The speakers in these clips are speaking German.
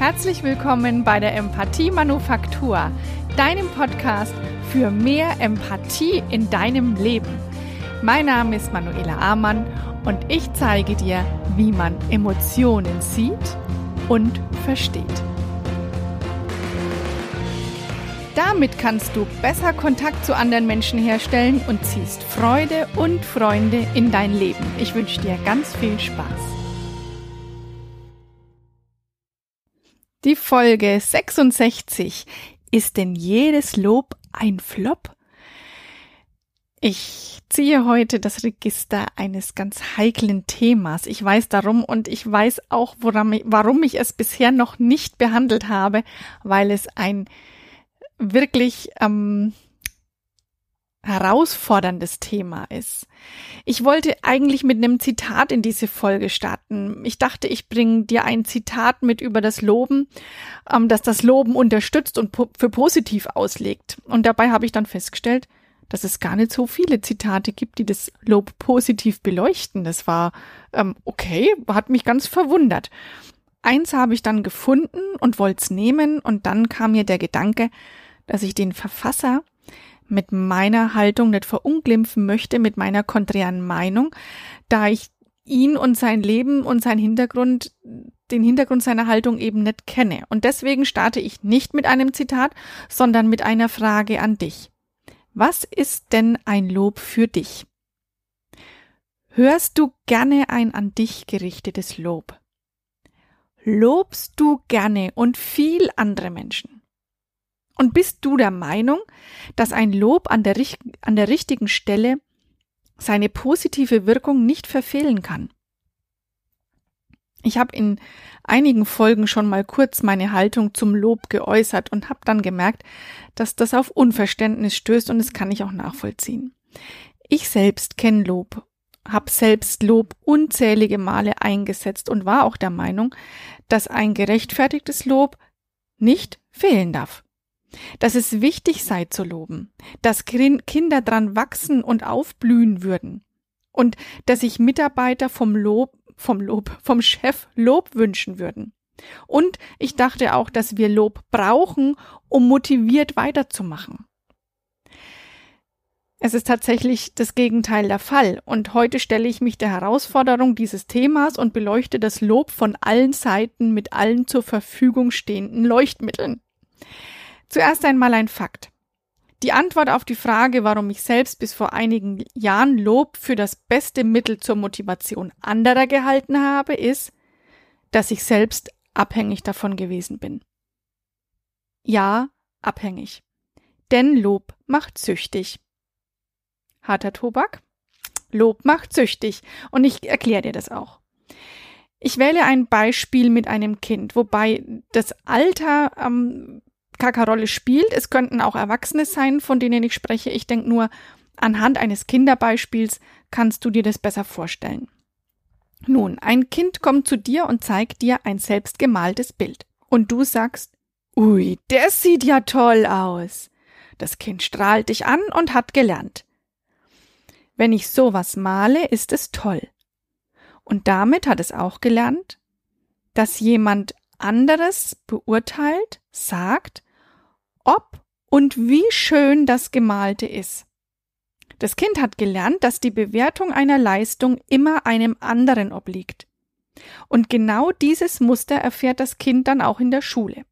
Herzlich willkommen bei der Empathie Manufaktur, deinem Podcast für mehr Empathie in deinem Leben. Mein Name ist Manuela Amann und ich zeige dir, wie man Emotionen sieht und versteht. Damit kannst du besser Kontakt zu anderen Menschen herstellen und ziehst Freude und Freunde in dein Leben. Ich wünsche dir ganz viel Spaß. Die Folge 66. Ist denn jedes Lob ein Flop? Ich ziehe heute das Register eines ganz heiklen Themas. Ich weiß darum und ich weiß auch, warum ich es bisher noch nicht behandelt habe, weil es ein wirklich ähm, herausforderndes Thema ist. Ich wollte eigentlich mit einem Zitat in diese Folge starten. Ich dachte, ich bringe dir ein Zitat mit über das Loben, ähm, das das Loben unterstützt und po für positiv auslegt. Und dabei habe ich dann festgestellt, dass es gar nicht so viele Zitate gibt, die das Lob positiv beleuchten. Das war ähm, okay, hat mich ganz verwundert. Eins habe ich dann gefunden und wollte es nehmen und dann kam mir der Gedanke, dass ich den Verfasser mit meiner Haltung nicht verunglimpfen möchte, mit meiner konträren Meinung, da ich ihn und sein Leben und sein Hintergrund, den Hintergrund seiner Haltung eben nicht kenne. Und deswegen starte ich nicht mit einem Zitat, sondern mit einer Frage an dich. Was ist denn ein Lob für dich? Hörst du gerne ein an dich gerichtetes Lob? Lobst du gerne und viel andere Menschen? Und bist du der Meinung, dass ein Lob an der, an der richtigen Stelle seine positive Wirkung nicht verfehlen kann? Ich habe in einigen Folgen schon mal kurz meine Haltung zum Lob geäußert und habe dann gemerkt, dass das auf Unverständnis stößt und das kann ich auch nachvollziehen. Ich selbst kenne Lob, habe selbst Lob unzählige Male eingesetzt und war auch der Meinung, dass ein gerechtfertigtes Lob nicht fehlen darf dass es wichtig sei zu loben, dass Kinder dran wachsen und aufblühen würden und dass sich Mitarbeiter vom Lob, vom Lob, vom Chef Lob wünschen würden. Und ich dachte auch, dass wir Lob brauchen, um motiviert weiterzumachen. Es ist tatsächlich das Gegenteil der Fall, und heute stelle ich mich der Herausforderung dieses Themas und beleuchte das Lob von allen Seiten mit allen zur Verfügung stehenden Leuchtmitteln. Zuerst einmal ein Fakt. Die Antwort auf die Frage, warum ich selbst bis vor einigen Jahren Lob für das beste Mittel zur Motivation anderer gehalten habe, ist, dass ich selbst abhängig davon gewesen bin. Ja, abhängig. Denn Lob macht süchtig. Harter Tobak? Lob macht süchtig. Und ich erkläre dir das auch. Ich wähle ein Beispiel mit einem Kind, wobei das Alter ähm, gar keine Rolle spielt. Es könnten auch Erwachsene sein, von denen ich spreche. Ich denke nur, anhand eines Kinderbeispiels kannst du dir das besser vorstellen. Nun, ein Kind kommt zu dir und zeigt dir ein selbstgemaltes Bild. Und du sagst, ui, der sieht ja toll aus. Das Kind strahlt dich an und hat gelernt. Wenn ich sowas male, ist es toll. Und damit hat es auch gelernt, dass jemand anderes beurteilt, sagt, ob und wie schön das Gemalte ist. Das Kind hat gelernt, dass die Bewertung einer Leistung immer einem anderen obliegt. Und genau dieses Muster erfährt das Kind dann auch in der Schule.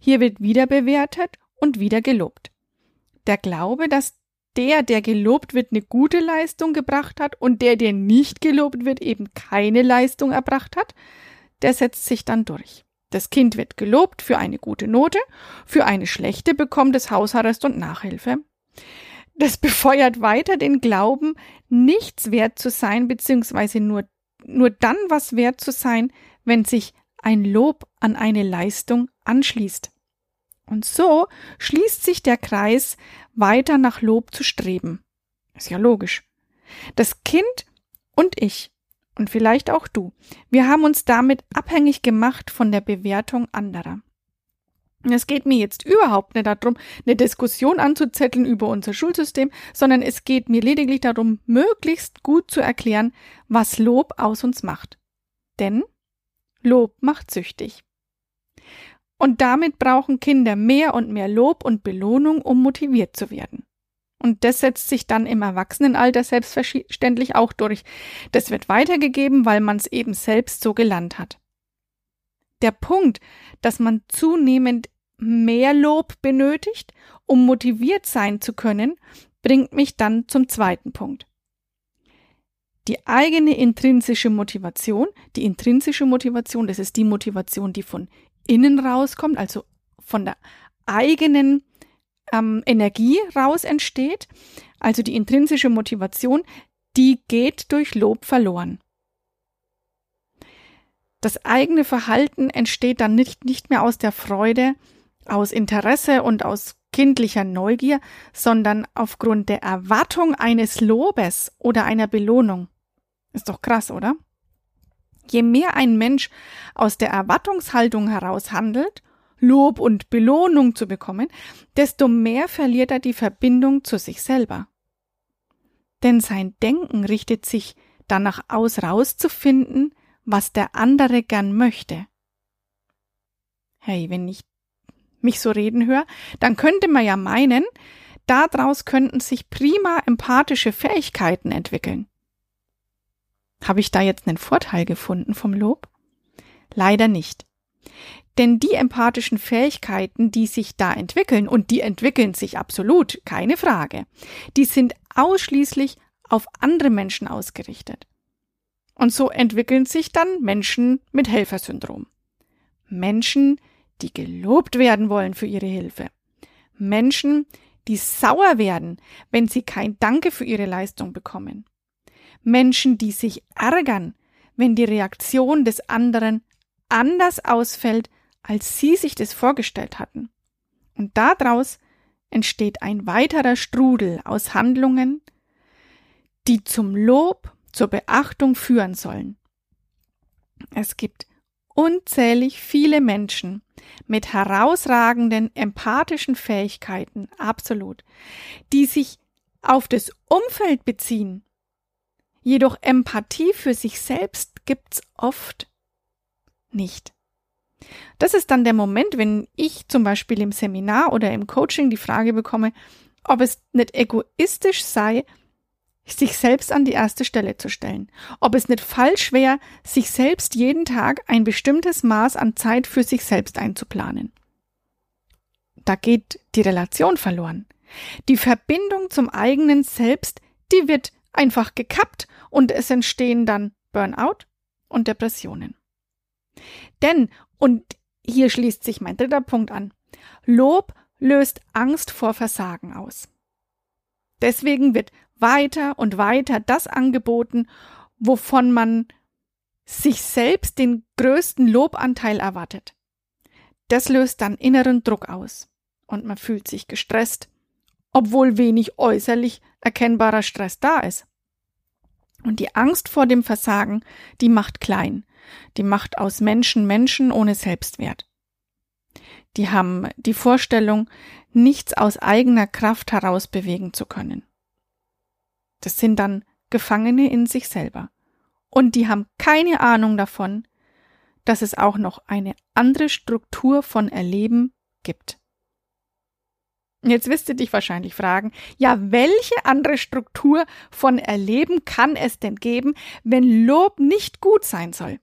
Hier wird wieder bewertet und wieder gelobt. Der Glaube, dass der, der gelobt wird, eine gute Leistung gebracht hat und der, der nicht gelobt wird, eben keine Leistung erbracht hat, der setzt sich dann durch. Das Kind wird gelobt für eine gute Note, für eine schlechte bekommt es Hausarrest und Nachhilfe. Das befeuert weiter den Glauben, nichts wert zu sein, beziehungsweise nur, nur dann was wert zu sein, wenn sich ein Lob an eine Leistung anschließt. Und so schließt sich der Kreis, weiter nach Lob zu streben. Ist ja logisch. Das Kind und ich und vielleicht auch du. Wir haben uns damit abhängig gemacht von der Bewertung anderer. Es geht mir jetzt überhaupt nicht darum, eine Diskussion anzuzetteln über unser Schulsystem, sondern es geht mir lediglich darum, möglichst gut zu erklären, was Lob aus uns macht. Denn Lob macht süchtig. Und damit brauchen Kinder mehr und mehr Lob und Belohnung, um motiviert zu werden. Und das setzt sich dann im Erwachsenenalter selbstverständlich auch durch. Das wird weitergegeben, weil man es eben selbst so gelernt hat. Der Punkt, dass man zunehmend mehr Lob benötigt, um motiviert sein zu können, bringt mich dann zum zweiten Punkt. Die eigene intrinsische Motivation, die intrinsische Motivation, das ist die Motivation, die von innen rauskommt, also von der eigenen ähm, Energie raus entsteht, also die intrinsische Motivation, die geht durch Lob verloren. Das eigene Verhalten entsteht dann nicht, nicht mehr aus der Freude, aus Interesse und aus kindlicher Neugier, sondern aufgrund der Erwartung eines Lobes oder einer Belohnung. Ist doch krass, oder? Je mehr ein Mensch aus der Erwartungshaltung heraus handelt, Lob und Belohnung zu bekommen, desto mehr verliert er die Verbindung zu sich selber. Denn sein Denken richtet sich danach aus, rauszufinden, was der andere gern möchte. Hey, wenn ich mich so reden höre, dann könnte man ja meinen, daraus könnten sich prima empathische Fähigkeiten entwickeln. Habe ich da jetzt einen Vorteil gefunden vom Lob? Leider nicht. Denn die empathischen Fähigkeiten, die sich da entwickeln, und die entwickeln sich absolut, keine Frage, die sind ausschließlich auf andere Menschen ausgerichtet. Und so entwickeln sich dann Menschen mit Helfersyndrom. Menschen, die gelobt werden wollen für ihre Hilfe. Menschen, die sauer werden, wenn sie kein Danke für ihre Leistung bekommen. Menschen, die sich ärgern, wenn die Reaktion des anderen anders ausfällt, als sie sich das vorgestellt hatten. Und daraus entsteht ein weiterer Strudel aus Handlungen, die zum Lob, zur Beachtung führen sollen. Es gibt unzählig viele Menschen mit herausragenden empathischen Fähigkeiten, absolut, die sich auf das Umfeld beziehen Jedoch Empathie für sich selbst gibt's oft nicht. Das ist dann der Moment, wenn ich zum Beispiel im Seminar oder im Coaching die Frage bekomme, ob es nicht egoistisch sei, sich selbst an die erste Stelle zu stellen, ob es nicht falsch wäre, sich selbst jeden Tag ein bestimmtes Maß an Zeit für sich selbst einzuplanen. Da geht die Relation verloren. Die Verbindung zum eigenen Selbst, die wird einfach gekappt und es entstehen dann Burnout und Depressionen. Denn, und hier schließt sich mein dritter Punkt an, Lob löst Angst vor Versagen aus. Deswegen wird weiter und weiter das angeboten, wovon man sich selbst den größten Lobanteil erwartet. Das löst dann inneren Druck aus und man fühlt sich gestresst, obwohl wenig äußerlich erkennbarer Stress da ist. Und die Angst vor dem Versagen, die macht klein. Die macht aus Menschen Menschen ohne Selbstwert. Die haben die Vorstellung, nichts aus eigener Kraft heraus bewegen zu können. Das sind dann Gefangene in sich selber. Und die haben keine Ahnung davon, dass es auch noch eine andere Struktur von Erleben gibt. Jetzt wirst du dich wahrscheinlich fragen, ja, welche andere Struktur von Erleben kann es denn geben, wenn Lob nicht gut sein soll?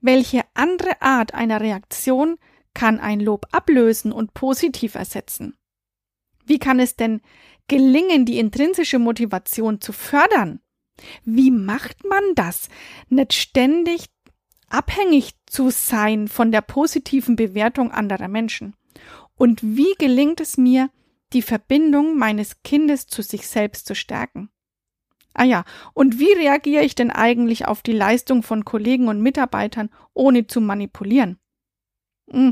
Welche andere Art einer Reaktion kann ein Lob ablösen und positiv ersetzen? Wie kann es denn gelingen, die intrinsische Motivation zu fördern? Wie macht man das? Nicht ständig abhängig zu sein von der positiven Bewertung anderer Menschen. Und wie gelingt es mir, die Verbindung meines Kindes zu sich selbst zu stärken? Ah ja, und wie reagiere ich denn eigentlich auf die Leistung von Kollegen und Mitarbeitern, ohne zu manipulieren? Hm.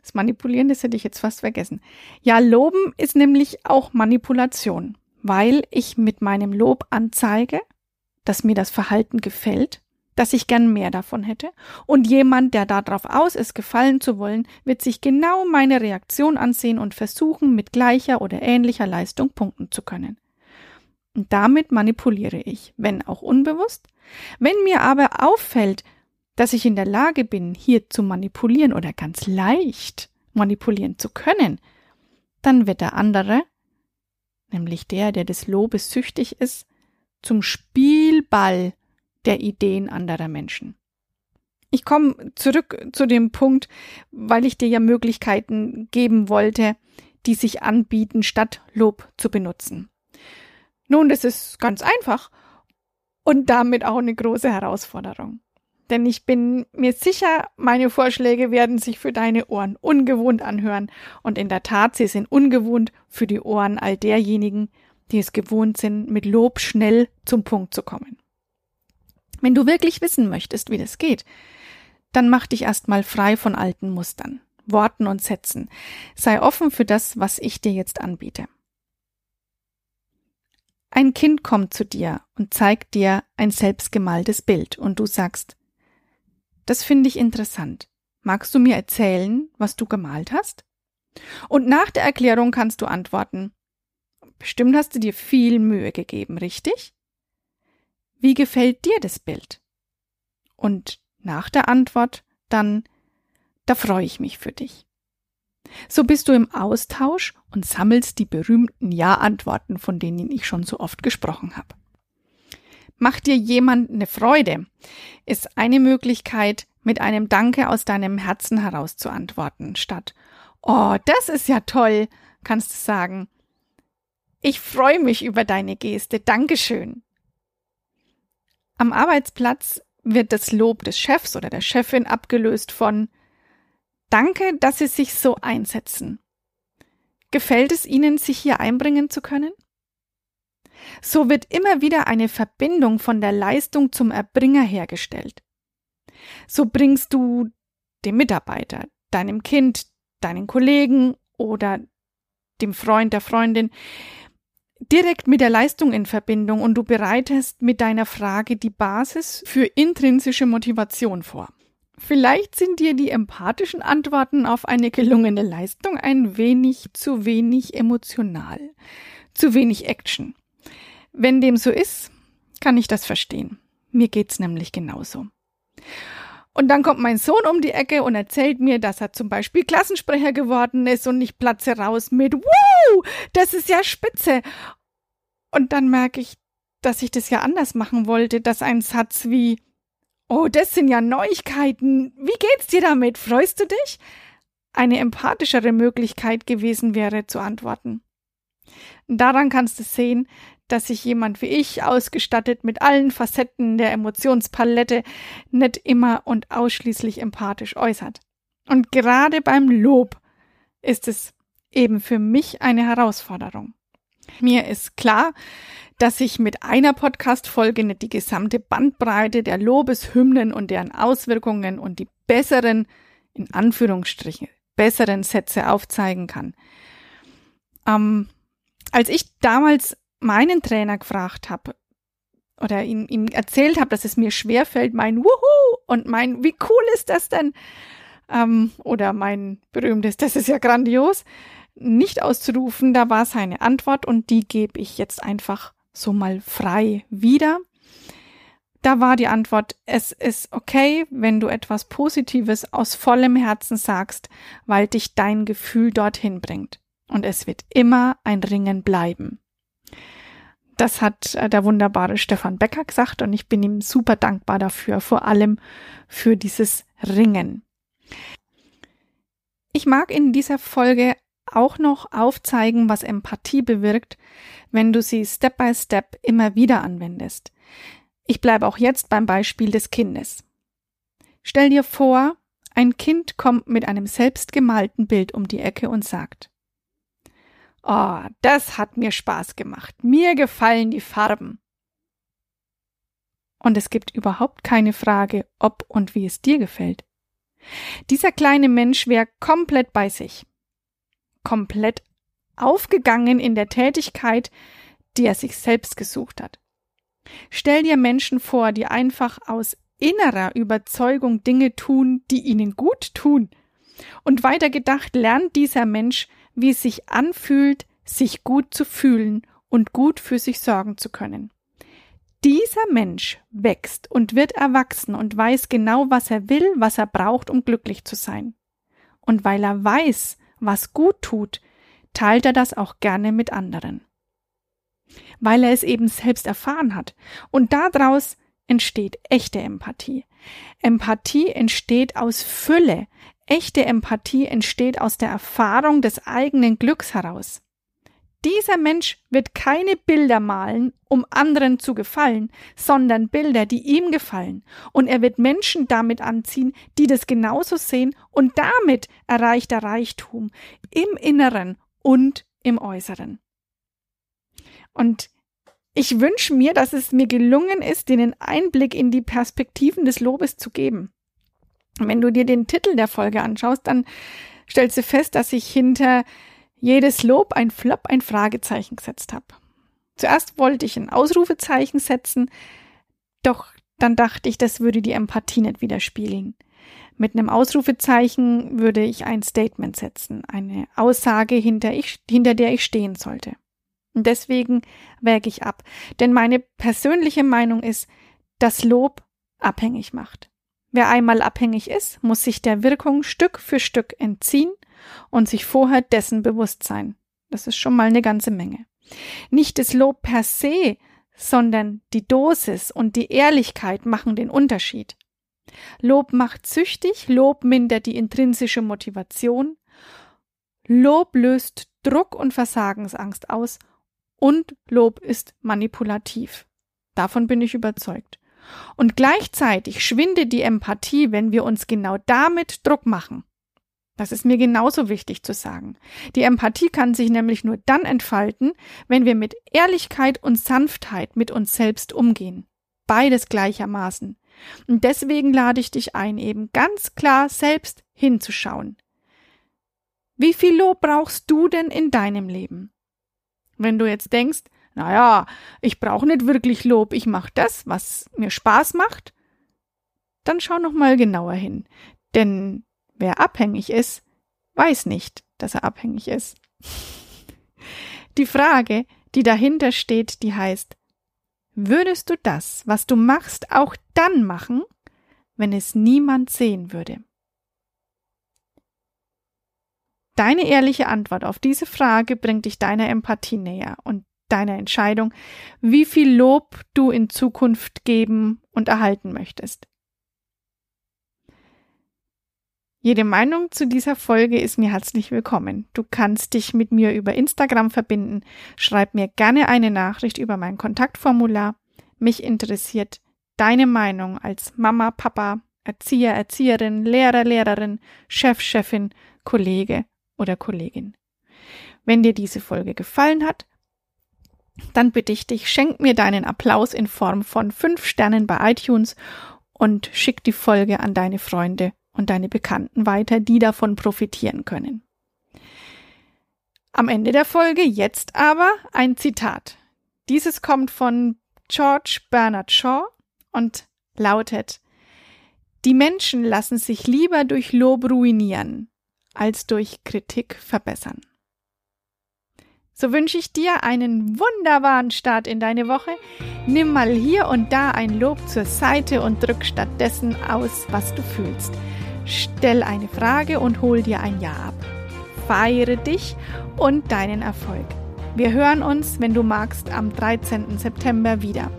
Das Manipulieren, das hätte ich jetzt fast vergessen. Ja, Loben ist nämlich auch Manipulation, weil ich mit meinem Lob anzeige, dass mir das Verhalten gefällt dass ich gern mehr davon hätte, und jemand, der darauf aus ist, gefallen zu wollen, wird sich genau meine Reaktion ansehen und versuchen, mit gleicher oder ähnlicher Leistung punkten zu können. Und damit manipuliere ich, wenn auch unbewusst. Wenn mir aber auffällt, dass ich in der Lage bin, hier zu manipulieren oder ganz leicht manipulieren zu können, dann wird der andere, nämlich der, der des Lobes süchtig ist, zum Spielball der Ideen anderer Menschen. Ich komme zurück zu dem Punkt, weil ich dir ja Möglichkeiten geben wollte, die sich anbieten, statt Lob zu benutzen. Nun, das ist ganz einfach und damit auch eine große Herausforderung. Denn ich bin mir sicher, meine Vorschläge werden sich für deine Ohren ungewohnt anhören. Und in der Tat, sie sind ungewohnt für die Ohren all derjenigen, die es gewohnt sind, mit Lob schnell zum Punkt zu kommen. Wenn du wirklich wissen möchtest, wie das geht, dann mach dich erstmal frei von alten Mustern, Worten und Sätzen. Sei offen für das, was ich dir jetzt anbiete. Ein Kind kommt zu dir und zeigt dir ein selbstgemaltes Bild und du sagst, das finde ich interessant. Magst du mir erzählen, was du gemalt hast? Und nach der Erklärung kannst du antworten, bestimmt hast du dir viel Mühe gegeben, richtig? Wie gefällt dir das Bild? Und nach der Antwort dann, da freue ich mich für dich. So bist du im Austausch und sammelst die berühmten Ja-Antworten, von denen ich schon so oft gesprochen habe. Macht dir jemand eine Freude, ist eine Möglichkeit, mit einem Danke aus deinem Herzen heraus zu antworten, statt Oh, das ist ja toll, kannst du sagen. Ich freue mich über deine Geste, Dankeschön. Am Arbeitsplatz wird das Lob des Chefs oder der Chefin abgelöst von Danke, dass Sie sich so einsetzen. Gefällt es Ihnen, sich hier einbringen zu können? So wird immer wieder eine Verbindung von der Leistung zum Erbringer hergestellt. So bringst du dem Mitarbeiter, deinem Kind, deinen Kollegen oder dem Freund, der Freundin direkt mit der Leistung in Verbindung und du bereitest mit deiner Frage die Basis für intrinsische Motivation vor. Vielleicht sind dir die empathischen Antworten auf eine gelungene Leistung ein wenig zu wenig emotional, zu wenig Action. Wenn dem so ist, kann ich das verstehen. Mir geht's nämlich genauso. Und dann kommt mein Sohn um die Ecke und erzählt mir, dass er zum Beispiel Klassensprecher geworden ist und ich platze raus mit Wow, das ist ja spitze. Und dann merke ich, dass ich das ja anders machen wollte, dass ein Satz wie Oh, das sind ja Neuigkeiten. Wie geht's dir damit? Freust du dich? Eine empathischere Möglichkeit gewesen wäre zu antworten. Daran kannst du sehen, dass sich jemand wie ich, ausgestattet mit allen Facetten der Emotionspalette, nicht immer und ausschließlich empathisch äußert. Und gerade beim Lob ist es eben für mich eine Herausforderung. Mir ist klar, dass ich mit einer Podcast-Folge nicht die gesamte Bandbreite der Lobeshymnen und deren Auswirkungen und die besseren, in Anführungsstrichen, besseren Sätze aufzeigen kann. Ähm, als ich damals meinen Trainer gefragt habe oder ihm, ihm erzählt habe, dass es mir schwerfällt, mein Wuhu und mein Wie cool ist das denn? Ähm, oder mein berühmtes, das ist ja grandios, nicht auszurufen, da war seine Antwort und die gebe ich jetzt einfach so mal frei wieder. Da war die Antwort, es ist okay, wenn du etwas Positives aus vollem Herzen sagst, weil dich dein Gefühl dorthin bringt. Und es wird immer ein Ringen bleiben. Das hat äh, der wunderbare Stefan Becker gesagt und ich bin ihm super dankbar dafür, vor allem für dieses Ringen. Ich mag in dieser Folge auch noch aufzeigen, was Empathie bewirkt, wenn du sie Step by Step immer wieder anwendest. Ich bleibe auch jetzt beim Beispiel des Kindes. Stell dir vor, ein Kind kommt mit einem selbstgemalten Bild um die Ecke und sagt, Oh, das hat mir Spaß gemacht. Mir gefallen die Farben. Und es gibt überhaupt keine Frage, ob und wie es dir gefällt. Dieser kleine Mensch wäre komplett bei sich komplett aufgegangen in der Tätigkeit, die er sich selbst gesucht hat. Stell dir Menschen vor, die einfach aus innerer Überzeugung Dinge tun, die ihnen gut tun. Und weiter gedacht lernt dieser Mensch, wie es sich anfühlt, sich gut zu fühlen und gut für sich sorgen zu können. Dieser Mensch wächst und wird erwachsen und weiß genau, was er will, was er braucht, um glücklich zu sein. Und weil er weiß, was gut tut, teilt er das auch gerne mit anderen. Weil er es eben selbst erfahren hat. Und daraus entsteht echte Empathie. Empathie entsteht aus Fülle. Echte Empathie entsteht aus der Erfahrung des eigenen Glücks heraus. Dieser Mensch wird keine Bilder malen, um anderen zu gefallen, sondern Bilder, die ihm gefallen. Und er wird Menschen damit anziehen, die das genauso sehen und damit erreicht er Reichtum im Inneren und im Äußeren. Und ich wünsche mir, dass es mir gelungen ist, den Einblick in die Perspektiven des Lobes zu geben. Wenn du dir den Titel der Folge anschaust, dann stellst du fest, dass ich hinter jedes Lob ein Flop, ein Fragezeichen gesetzt habe. Zuerst wollte ich ein Ausrufezeichen setzen, doch dann dachte ich, das würde die Empathie nicht widerspiegeln. Mit einem Ausrufezeichen würde ich ein Statement setzen, eine Aussage, hinter, ich, hinter der ich stehen sollte. Und deswegen wäge ich ab. Denn meine persönliche Meinung ist, dass Lob abhängig macht. Wer einmal abhängig ist, muss sich der Wirkung Stück für Stück entziehen und sich vorher dessen bewusst sein. Das ist schon mal eine ganze Menge. Nicht das Lob per se, sondern die Dosis und die Ehrlichkeit machen den Unterschied. Lob macht süchtig, Lob mindert die intrinsische Motivation, Lob löst Druck und Versagensangst aus und Lob ist manipulativ. Davon bin ich überzeugt. Und gleichzeitig schwindet die Empathie, wenn wir uns genau damit Druck machen. Das ist mir genauso wichtig zu sagen. Die Empathie kann sich nämlich nur dann entfalten, wenn wir mit Ehrlichkeit und Sanftheit mit uns selbst umgehen. Beides gleichermaßen. Und deswegen lade ich dich ein, eben ganz klar selbst hinzuschauen. Wie viel Lob brauchst du denn in deinem Leben? Wenn du jetzt denkst, naja, ich brauche nicht wirklich Lob, ich mache das, was mir Spaß macht, dann schau noch mal genauer hin. Denn Wer abhängig ist, weiß nicht, dass er abhängig ist. Die Frage, die dahinter steht, die heißt, würdest du das, was du machst, auch dann machen, wenn es niemand sehen würde? Deine ehrliche Antwort auf diese Frage bringt dich deiner Empathie näher und deiner Entscheidung, wie viel Lob du in Zukunft geben und erhalten möchtest. Jede Meinung zu dieser Folge ist mir herzlich willkommen. Du kannst dich mit mir über Instagram verbinden. Schreib mir gerne eine Nachricht über mein Kontaktformular. Mich interessiert deine Meinung als Mama, Papa, Erzieher, Erzieherin, Lehrer, Lehrerin, Chef, Chefin, Kollege oder Kollegin. Wenn dir diese Folge gefallen hat, dann bitte ich dich, schenk mir deinen Applaus in Form von fünf Sternen bei iTunes und schick die Folge an deine Freunde und deine Bekannten weiter, die davon profitieren können. Am Ende der Folge jetzt aber ein Zitat. Dieses kommt von George Bernard Shaw und lautet Die Menschen lassen sich lieber durch Lob ruinieren, als durch Kritik verbessern. So wünsche ich dir einen wunderbaren Start in deine Woche. Nimm mal hier und da ein Lob zur Seite und drück stattdessen aus, was du fühlst. Stell eine Frage und hol dir ein Ja ab. Feiere dich und deinen Erfolg. Wir hören uns, wenn du magst, am 13. September wieder.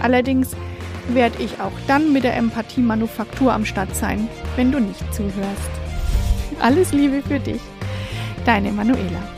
Allerdings werde ich auch dann mit der Empathie-Manufaktur am Start sein, wenn du nicht zuhörst. Alles Liebe für dich, deine Manuela.